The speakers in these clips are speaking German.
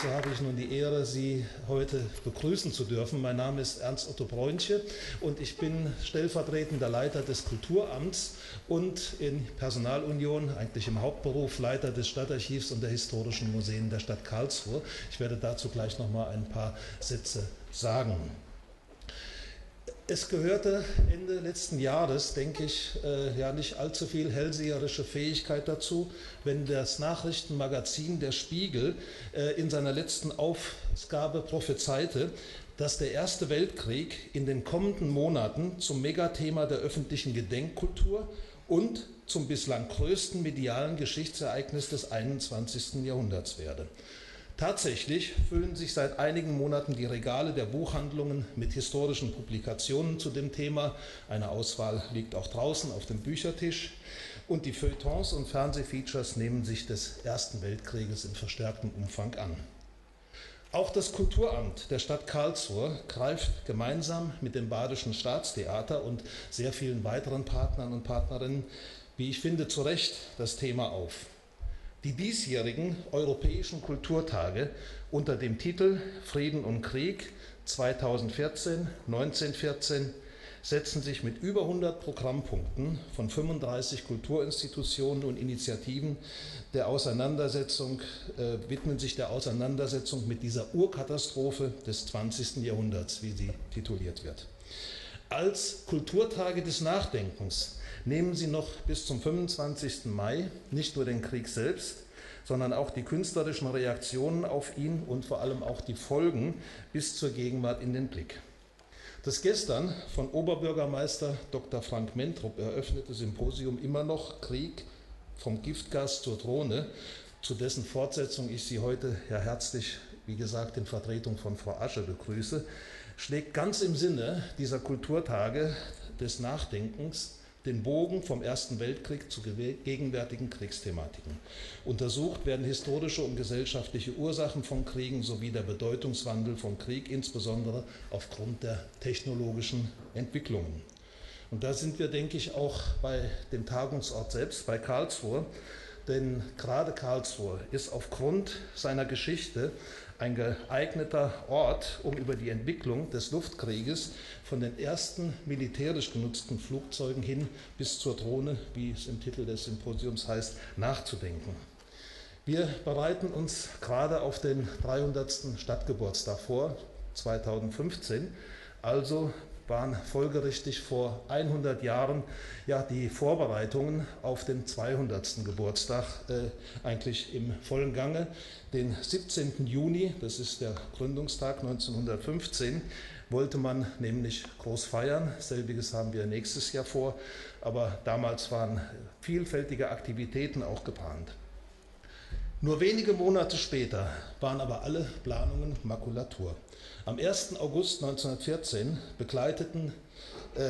So habe ich nun die Ehre, Sie heute begrüßen zu dürfen. Mein Name ist Ernst Otto Bräunche und ich bin stellvertretender Leiter des Kulturamts und in Personalunion, eigentlich im Hauptberuf, Leiter des Stadtarchivs und der historischen Museen der Stadt Karlsruhe. Ich werde dazu gleich noch mal ein paar Sätze sagen. Es gehörte Ende letzten Jahres, denke ich, äh, ja nicht allzu viel hellseherische Fähigkeit dazu, wenn das Nachrichtenmagazin Der Spiegel äh, in seiner letzten Aufgabe prophezeite, dass der Erste Weltkrieg in den kommenden Monaten zum Megathema der öffentlichen Gedenkkultur und zum bislang größten medialen Geschichtsereignis des 21. Jahrhunderts werde. Tatsächlich füllen sich seit einigen Monaten die Regale der Buchhandlungen mit historischen Publikationen zu dem Thema. Eine Auswahl liegt auch draußen auf dem Büchertisch. Und die Feuilletons und Fernsehfeatures nehmen sich des Ersten Weltkrieges in verstärktem Umfang an. Auch das Kulturamt der Stadt Karlsruhe greift gemeinsam mit dem Badischen Staatstheater und sehr vielen weiteren Partnern und Partnerinnen, wie ich finde, zu Recht das Thema auf. Die diesjährigen Europäischen Kulturtage unter dem Titel Frieden und Krieg 2014-1914 setzen sich mit über 100 Programmpunkten von 35 Kulturinstitutionen und Initiativen der Auseinandersetzung, äh, widmen sich der Auseinandersetzung mit dieser Urkatastrophe des 20. Jahrhunderts, wie sie tituliert wird. Als Kulturtage des Nachdenkens nehmen Sie noch bis zum 25. Mai nicht nur den Krieg selbst, sondern auch die künstlerischen Reaktionen auf ihn und vor allem auch die Folgen bis zur Gegenwart in den Blick. Das gestern von Oberbürgermeister Dr. Frank Mentrup eröffnete Symposium immer noch Krieg vom Giftgas zur Drohne, zu dessen Fortsetzung ich Sie heute ja herzlich, wie gesagt, in Vertretung von Frau Asche begrüße, schlägt ganz im Sinne dieser Kulturtage des Nachdenkens den Bogen vom Ersten Weltkrieg zu gegenwärtigen Kriegsthematiken. Untersucht werden historische und gesellschaftliche Ursachen von Kriegen sowie der Bedeutungswandel von Krieg, insbesondere aufgrund der technologischen Entwicklungen. Und da sind wir, denke ich, auch bei dem Tagungsort selbst, bei Karlsruhe. Denn gerade Karlsruhe ist aufgrund seiner Geschichte ein geeigneter Ort, um über die Entwicklung des Luftkrieges von den ersten militärisch genutzten Flugzeugen hin bis zur Drohne, wie es im Titel des Symposiums heißt, nachzudenken. Wir bereiten uns gerade auf den 300. Stadtgeburtstag vor, 2015, also waren folgerichtig vor 100 Jahren ja die Vorbereitungen auf den 200. Geburtstag äh, eigentlich im vollen Gange. Den 17. Juni, das ist der Gründungstag 1915, wollte man nämlich groß feiern. Selbiges haben wir nächstes Jahr vor, aber damals waren vielfältige Aktivitäten auch geplant. Nur wenige Monate später waren aber alle Planungen Makulatur. Am 1. August 1914 begleiteten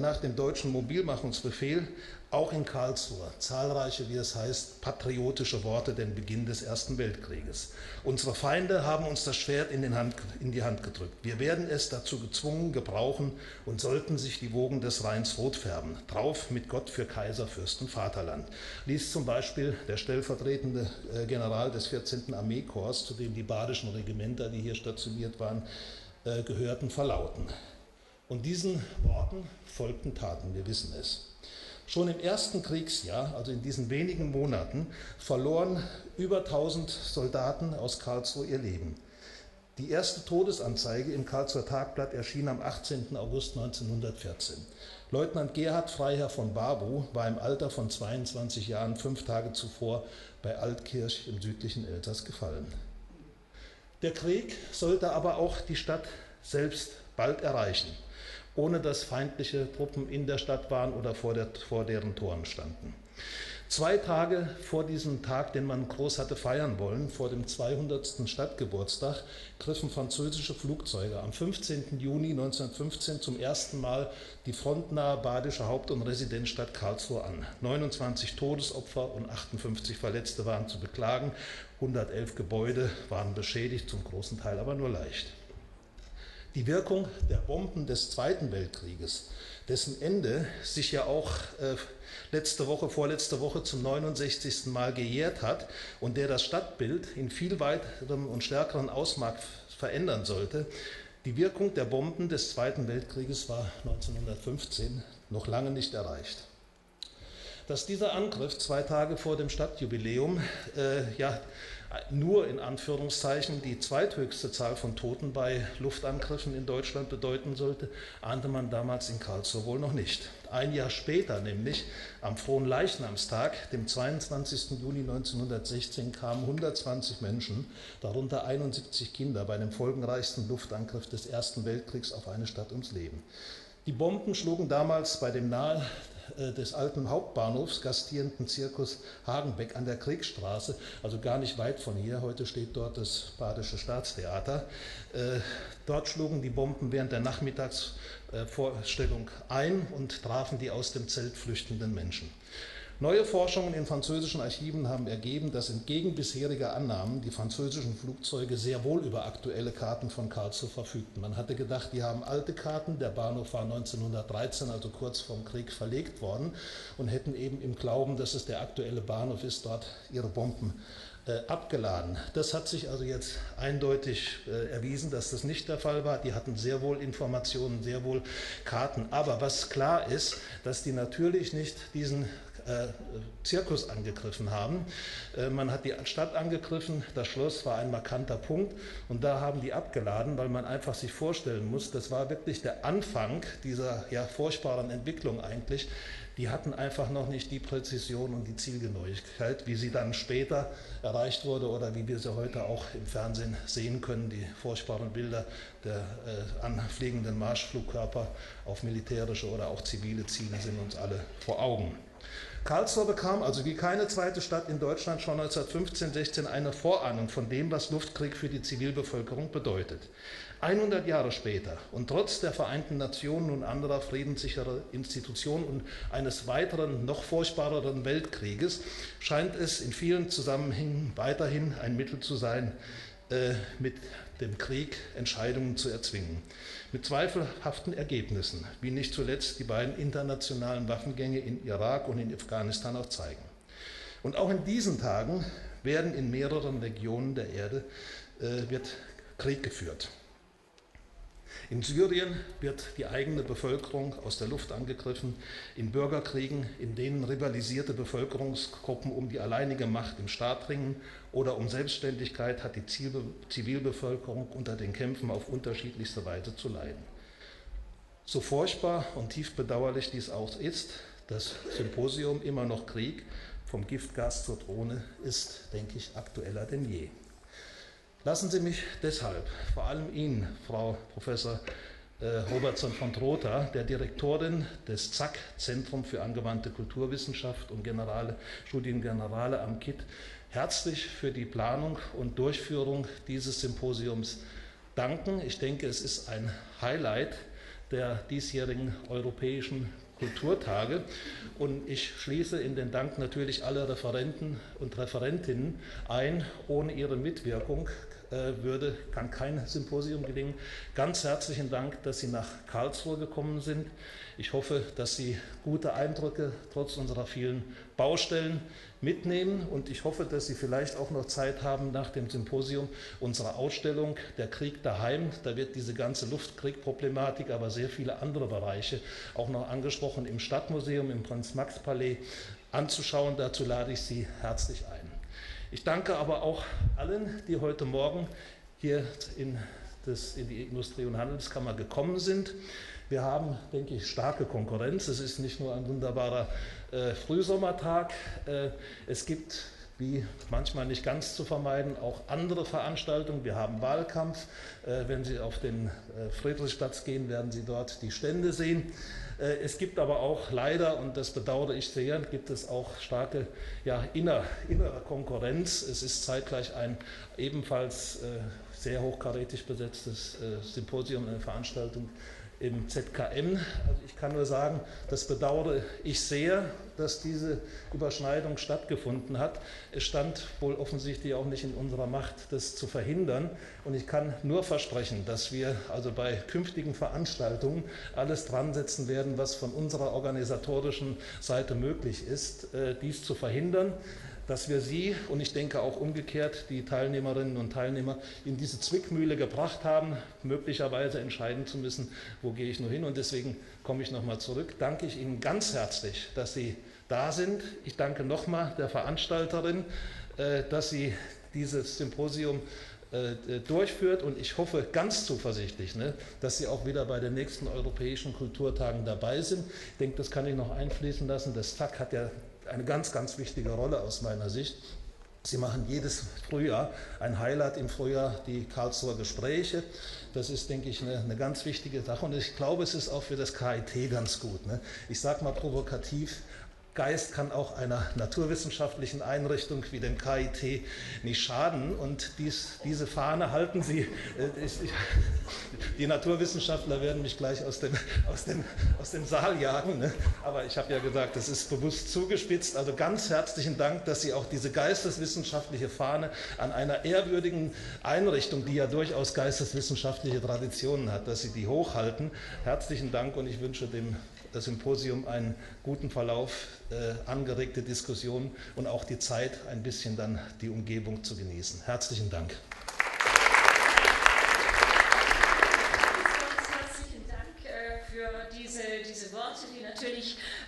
nach dem deutschen Mobilmachungsbefehl auch in Karlsruhe zahlreiche, wie es heißt, patriotische Worte den Beginn des Ersten Weltkrieges. Unsere Feinde haben uns das Schwert in, Hand, in, die Hand gedrückt. Wir werden es dazu gezwungen gebrauchen und sollten sich die Wogen des Rheins rot färben. Drauf mit Gott für Kaiser, Fürsten, Vaterland. Ließ zum Beispiel der stellvertretende äh, General des 14. Armeekorps, zu dem die badischen Regimenter, die hier stationiert waren, äh, gehörten, verlauten. Und diesen Worten folgten Taten, wir wissen es. Schon im ersten Kriegsjahr, also in diesen wenigen Monaten, verloren über 1000 Soldaten aus Karlsruhe ihr Leben. Die erste Todesanzeige im Karlsruher Tagblatt erschien am 18. August 1914. Leutnant Gerhard Freiherr von Barbu war im Alter von 22 Jahren fünf Tage zuvor bei Altkirch im südlichen Elsass gefallen. Der Krieg sollte aber auch die Stadt selbst bald erreichen ohne dass feindliche Truppen in der Stadt waren oder vor, der, vor deren Toren standen. Zwei Tage vor diesem Tag, den man groß hatte feiern wollen, vor dem 200. Stadtgeburtstag, griffen französische Flugzeuge am 15. Juni 1915 zum ersten Mal die frontnahe badische Haupt- und Residenzstadt Karlsruhe an. 29 Todesopfer und 58 Verletzte waren zu beklagen. 111 Gebäude waren beschädigt, zum großen Teil aber nur leicht. Die Wirkung der Bomben des Zweiten Weltkrieges, dessen Ende sich ja auch äh, letzte Woche, vorletzte Woche zum 69. Mal gejährt hat und der das Stadtbild in viel weiterem und stärkeren Ausmaß verändern sollte. Die Wirkung der Bomben des Zweiten Weltkrieges war 1915 noch lange nicht erreicht. Dass dieser Angriff zwei Tage vor dem Stadtjubiläum äh, ja nur in Anführungszeichen die zweithöchste Zahl von Toten bei Luftangriffen in Deutschland bedeuten sollte, ahnte man damals in Karlsruhe wohl noch nicht. Ein Jahr später, nämlich am frohen Leichnamstag, dem 22. Juni 1916, kamen 120 Menschen, darunter 71 Kinder, bei dem folgenreichsten Luftangriff des Ersten Weltkriegs auf eine Stadt ums Leben. Die Bomben schlugen damals bei dem nahe des alten Hauptbahnhofs gastierenden Zirkus Hagenbeck an der Kriegsstraße, also gar nicht weit von hier. Heute steht dort das Badische Staatstheater. Äh, dort schlugen die Bomben während der Nachmittagsvorstellung ein und trafen die aus dem Zelt flüchtenden Menschen. Neue Forschungen in französischen Archiven haben ergeben, dass entgegen bisheriger Annahmen die französischen Flugzeuge sehr wohl über aktuelle Karten von Karlsruhe verfügten. Man hatte gedacht, die haben alte Karten. Der Bahnhof war 1913, also kurz vorm Krieg, verlegt worden und hätten eben im Glauben, dass es der aktuelle Bahnhof ist, dort ihre Bomben äh, abgeladen. Das hat sich also jetzt eindeutig äh, erwiesen, dass das nicht der Fall war. Die hatten sehr wohl Informationen, sehr wohl Karten. Aber was klar ist, dass die natürlich nicht diesen äh, Zirkus angegriffen haben. Äh, man hat die Stadt angegriffen, das Schloss war ein markanter Punkt und da haben die abgeladen, weil man einfach sich vorstellen muss, das war wirklich der Anfang dieser ja, furchtbaren Entwicklung eigentlich. Die hatten einfach noch nicht die Präzision und die Zielgenauigkeit, wie sie dann später erreicht wurde oder wie wir sie heute auch im Fernsehen sehen können, die furchtbaren Bilder der äh, anfliegenden Marschflugkörper auf militärische oder auch zivile Ziele sind uns alle vor Augen. Karlsruhe bekam also wie keine zweite Stadt in Deutschland schon 1915, 16 eine Vorahnung von dem, was Luftkrieg für die Zivilbevölkerung bedeutet. 100 Jahre später und trotz der Vereinten Nationen und anderer friedenssicherer Institutionen und eines weiteren, noch furchtbareren Weltkrieges scheint es in vielen Zusammenhängen weiterhin ein Mittel zu sein, äh, mit dem Krieg Entscheidungen zu erzwingen. Mit zweifelhaften Ergebnissen, wie nicht zuletzt die beiden internationalen Waffengänge in Irak und in Afghanistan auch zeigen. Und auch in diesen Tagen werden in mehreren Regionen der Erde äh, wird Krieg geführt. In Syrien wird die eigene Bevölkerung aus der Luft angegriffen, in Bürgerkriegen, in denen rivalisierte Bevölkerungsgruppen um die alleinige Macht im Staat ringen oder um Selbstständigkeit, hat die Zivilbevölkerung unter den Kämpfen auf unterschiedlichste Weise zu leiden. So furchtbar und tief bedauerlich dies auch ist, das Symposium immer noch Krieg, vom Giftgas zur Drohne, ist, denke ich, aktueller denn je. Lassen Sie mich deshalb vor allem Ihnen, Frau Professor äh, Robertson von Trotha, der Direktorin des ZAK, Zentrum für angewandte Kulturwissenschaft und Generale, Studiengenerale am KIT, herzlich für die Planung und Durchführung dieses Symposiums danken. Ich denke, es ist ein Highlight der diesjährigen europäischen Kulturtage. Und ich schließe in den Dank natürlich alle Referenten und Referentinnen ein. Ohne ihre Mitwirkung würde, kann kein Symposium gelingen. Ganz herzlichen Dank, dass Sie nach Karlsruhe gekommen sind. Ich hoffe, dass Sie gute Eindrücke trotz unserer vielen Baustellen mitnehmen und ich hoffe, dass Sie vielleicht auch noch Zeit haben nach dem Symposium unserer Ausstellung Der Krieg daheim. Da wird diese ganze Luftkriegproblematik, aber sehr viele andere Bereiche auch noch angesprochen im Stadtmuseum, im Prinz-Max-Palais anzuschauen. Dazu lade ich Sie herzlich ein. Ich danke aber auch allen, die heute Morgen hier in, das, in die Industrie- und Handelskammer gekommen sind. Wir haben, denke ich, starke Konkurrenz. Es ist nicht nur ein wunderbarer äh, Frühsommertag. Äh, es gibt, wie manchmal nicht ganz zu vermeiden, auch andere Veranstaltungen. Wir haben Wahlkampf. Äh, wenn Sie auf den äh, Friedrichsplatz gehen, werden Sie dort die Stände sehen. Äh, es gibt aber auch leider, und das bedauere ich sehr, gibt es auch starke ja, inner, innere Konkurrenz. Es ist zeitgleich ein ebenfalls äh, sehr hochkarätig besetztes äh, Symposium, eine Veranstaltung im ZKM. Also ich kann nur sagen, das bedauere ich sehr, dass diese Überschneidung stattgefunden hat. Es stand wohl offensichtlich auch nicht in unserer Macht, das zu verhindern. Und ich kann nur versprechen, dass wir also bei künftigen Veranstaltungen alles dran setzen werden, was von unserer organisatorischen Seite möglich ist, äh, dies zu verhindern dass wir Sie und ich denke auch umgekehrt die Teilnehmerinnen und Teilnehmer in diese Zwickmühle gebracht haben, möglicherweise entscheiden zu müssen, wo gehe ich nur hin. Und deswegen komme ich nochmal zurück. Danke ich Ihnen ganz herzlich, dass Sie da sind. Ich danke nochmal der Veranstalterin, äh, dass sie dieses Symposium äh, durchführt und ich hoffe ganz zuversichtlich, ne, dass Sie auch wieder bei den nächsten Europäischen Kulturtagen dabei sind. Ich denke, das kann ich noch einfließen lassen. Das TAC hat ja eine ganz, ganz wichtige Rolle aus meiner Sicht. Sie machen jedes Frühjahr ein Highlight im Frühjahr, die Karlsruher Gespräche. Das ist, denke ich, eine, eine ganz wichtige Sache. Und ich glaube, es ist auch für das KIT ganz gut. Ne? Ich sage mal provokativ, Geist kann auch einer naturwissenschaftlichen Einrichtung wie dem KIT nicht schaden. Und dies, diese Fahne halten Sie. Äh, die Naturwissenschaftler werden mich gleich aus dem, aus dem, aus dem Saal jagen. Ne? Aber ich habe ja gesagt, das ist bewusst zugespitzt. Also ganz herzlichen Dank, dass Sie auch diese geisteswissenschaftliche Fahne an einer ehrwürdigen Einrichtung, die ja durchaus geisteswissenschaftliche Traditionen hat, dass Sie die hochhalten. Herzlichen Dank und ich wünsche dem Symposium einen guten Verlauf, äh, angeregte Diskussion und auch die Zeit, ein bisschen dann die Umgebung zu genießen. Herzlichen Dank.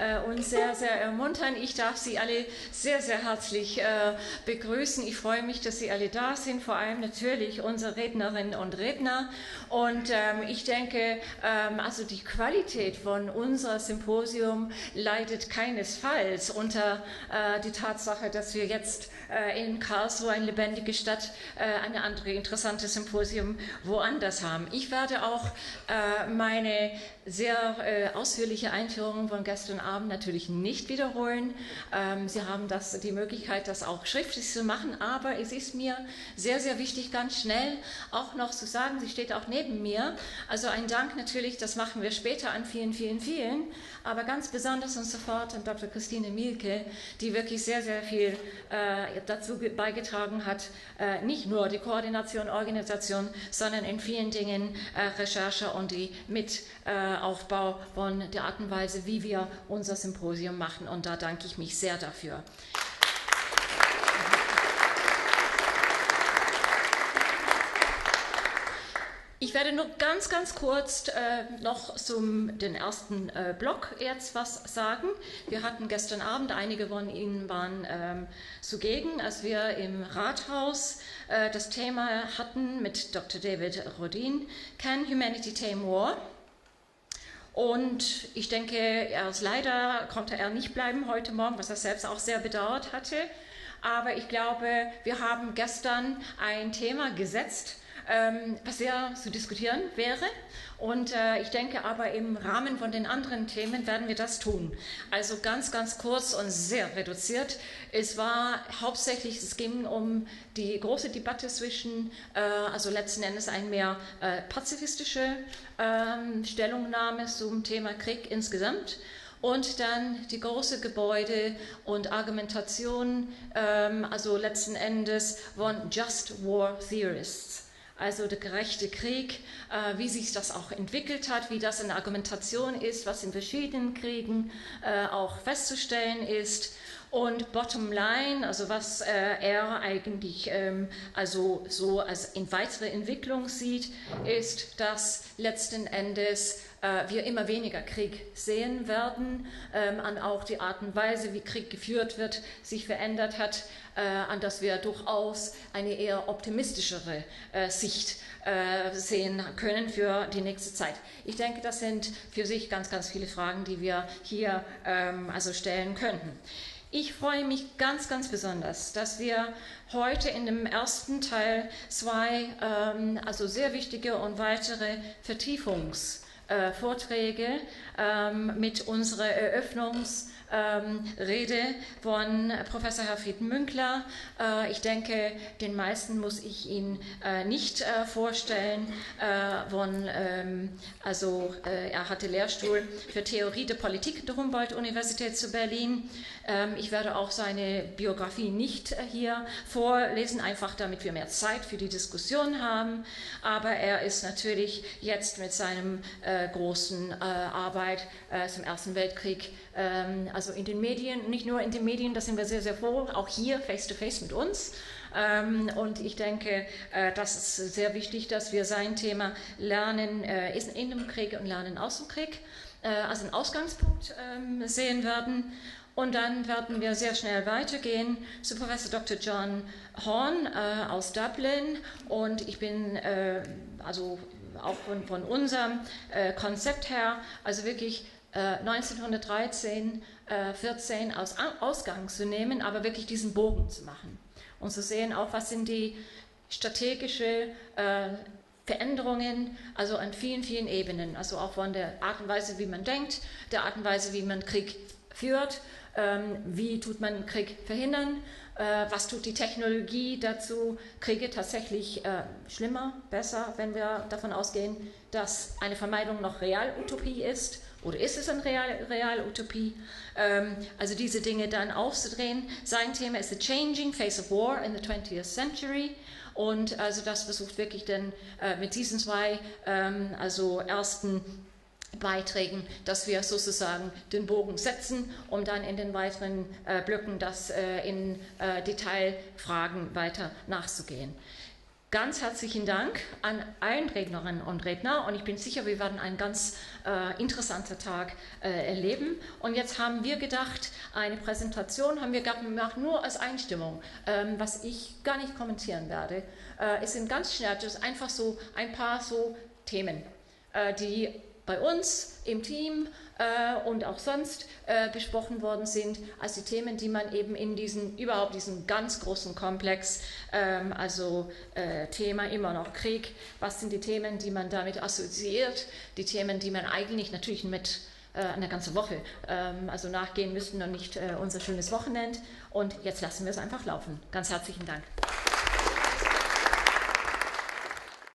Äh, uns sehr, sehr ermuntern. Ich darf Sie alle sehr, sehr herzlich äh, begrüßen. Ich freue mich, dass Sie alle da sind, vor allem natürlich unsere Rednerinnen und Redner. Und ähm, ich denke, ähm, also die Qualität von unserem Symposium leidet keinesfalls unter äh, die Tatsache, dass wir jetzt in Karlsruhe, eine lebendige Stadt, eine andere interessante Symposium woanders haben. Ich werde auch meine sehr ausführliche Einführung von gestern Abend natürlich nicht wiederholen. Ähm, Sie haben das, die Möglichkeit, das auch schriftlich zu machen, aber es ist mir sehr, sehr wichtig, ganz schnell auch noch zu sagen, sie steht auch neben mir. Also ein Dank natürlich, das machen wir später an vielen, vielen, vielen, aber ganz besonders und sofort an Dr. Christine Mielke, die wirklich sehr, sehr viel äh, dazu beigetragen hat, äh, nicht nur die Koordination, Organisation, sondern in vielen Dingen äh, Recherche und die Mitaufbau von der Art und Weise, wie wir unser Symposium machen. Und da danke ich mich sehr dafür. Ich werde nur ganz, ganz kurz äh, noch zum den ersten äh, Block jetzt was sagen. Wir hatten gestern Abend, einige von Ihnen waren ähm, zugegen, als wir im Rathaus äh, das Thema hatten mit Dr. David Rodin, Can Humanity Tame War? Und ich denke, er ist leider konnte er nicht bleiben heute Morgen, was er selbst auch sehr bedauert hatte. Aber ich glaube, wir haben gestern ein Thema gesetzt, ähm, was sehr zu diskutieren wäre. Und äh, ich denke aber im Rahmen von den anderen Themen werden wir das tun. Also ganz, ganz kurz und sehr reduziert. Es war hauptsächlich, es ging um die große Debatte zwischen, äh, also letzten Endes eine mehr äh, pazifistische ähm, Stellungnahme zum Thema Krieg insgesamt und dann die große Gebäude und Argumentation, ähm, also letzten Endes von Just War Theorists also der gerechte Krieg, äh, wie sich das auch entwickelt hat, wie das in Argumentation ist, was in verschiedenen Kriegen äh, auch festzustellen ist. Und bottom line, also was äh, er eigentlich ähm, also so als in weitere Entwicklung sieht, ist, dass letzten Endes äh, wir immer weniger Krieg sehen werden, ähm, an auch die Art und Weise, wie Krieg geführt wird, sich verändert hat, äh, an das wir durchaus eine eher optimistischere äh, Sicht äh, sehen können für die nächste Zeit. Ich denke, das sind für sich ganz, ganz viele Fragen, die wir hier ähm, also stellen könnten. Ich freue mich ganz, ganz besonders, dass wir heute in dem ersten Teil zwei, ähm, also sehr wichtige und weitere Vertiefungs- äh, Vorträge ähm, mit unserer Eröffnungs- ähm, von Professor Herfried Münkler. Äh, ich denke, den meisten muss ich ihn äh, nicht äh, vorstellen. Äh, von, ähm, also, äh, er hatte Lehrstuhl für Theorie der Politik der Humboldt-Universität zu Berlin. Ähm, ich werde auch seine Biografie nicht äh, hier vorlesen, einfach damit wir mehr Zeit für die Diskussion haben. Aber er ist natürlich jetzt mit seinem großen Arbeit zum Ersten Weltkrieg ähm, also in den Medien, nicht nur in den Medien, da sind wir sehr, sehr froh, auch hier face-to-face -face mit uns. Ähm, und ich denke, äh, das ist sehr wichtig, dass wir sein Thema Lernen äh, in dem Krieg und Lernen aus dem Krieg äh, als einen Ausgangspunkt ähm, sehen werden. Und dann werden wir sehr schnell weitergehen zu Professor Dr. John Horn äh, aus Dublin. Und ich bin äh, also auch von, von unserem äh, Konzept her, also wirklich 1913, äh, 14 als Ausgang zu nehmen, aber wirklich diesen Bogen zu machen. Und zu sehen, auch was sind die strategischen äh, Veränderungen, also an vielen, vielen Ebenen, also auch von der Art und Weise, wie man denkt, der Art und Weise, wie man Krieg führt, ähm, wie tut man Krieg verhindern, äh, was tut die Technologie dazu, Kriege tatsächlich äh, schlimmer, besser, wenn wir davon ausgehen, dass eine Vermeidung noch Realutopie ist oder ist es eine Real, Realutopie? Ähm, also diese Dinge dann aufzudrehen. Sein Thema ist The Changing Face of War in the 20th Century. Und also das versucht wirklich dann äh, mit diesen zwei ähm, also ersten Beiträgen, dass wir sozusagen den Bogen setzen, um dann in den weiteren äh, Blöcken das äh, in äh, Detailfragen weiter nachzugehen. Ganz herzlichen Dank an allen Rednerinnen und Redner und ich bin sicher, wir werden einen ganz äh, interessanten Tag äh, erleben. Und jetzt haben wir gedacht, eine Präsentation haben wir gemacht nur als Einstimmung, ähm, was ich gar nicht kommentieren werde. Äh, es sind ganz schnell, das einfach so ein paar so Themen, äh, die bei uns im Team äh, und auch sonst äh, besprochen worden sind, als die Themen, die man eben in diesen, überhaupt diesen ganz großen Komplex, ähm, also äh, Thema immer noch Krieg, was sind die Themen, die man damit assoziiert, die Themen, die man eigentlich natürlich mit äh, eine ganze Woche ähm, also nachgehen müssten und nicht äh, unser schönes Wochenende. Und jetzt lassen wir es einfach laufen. Ganz herzlichen Dank.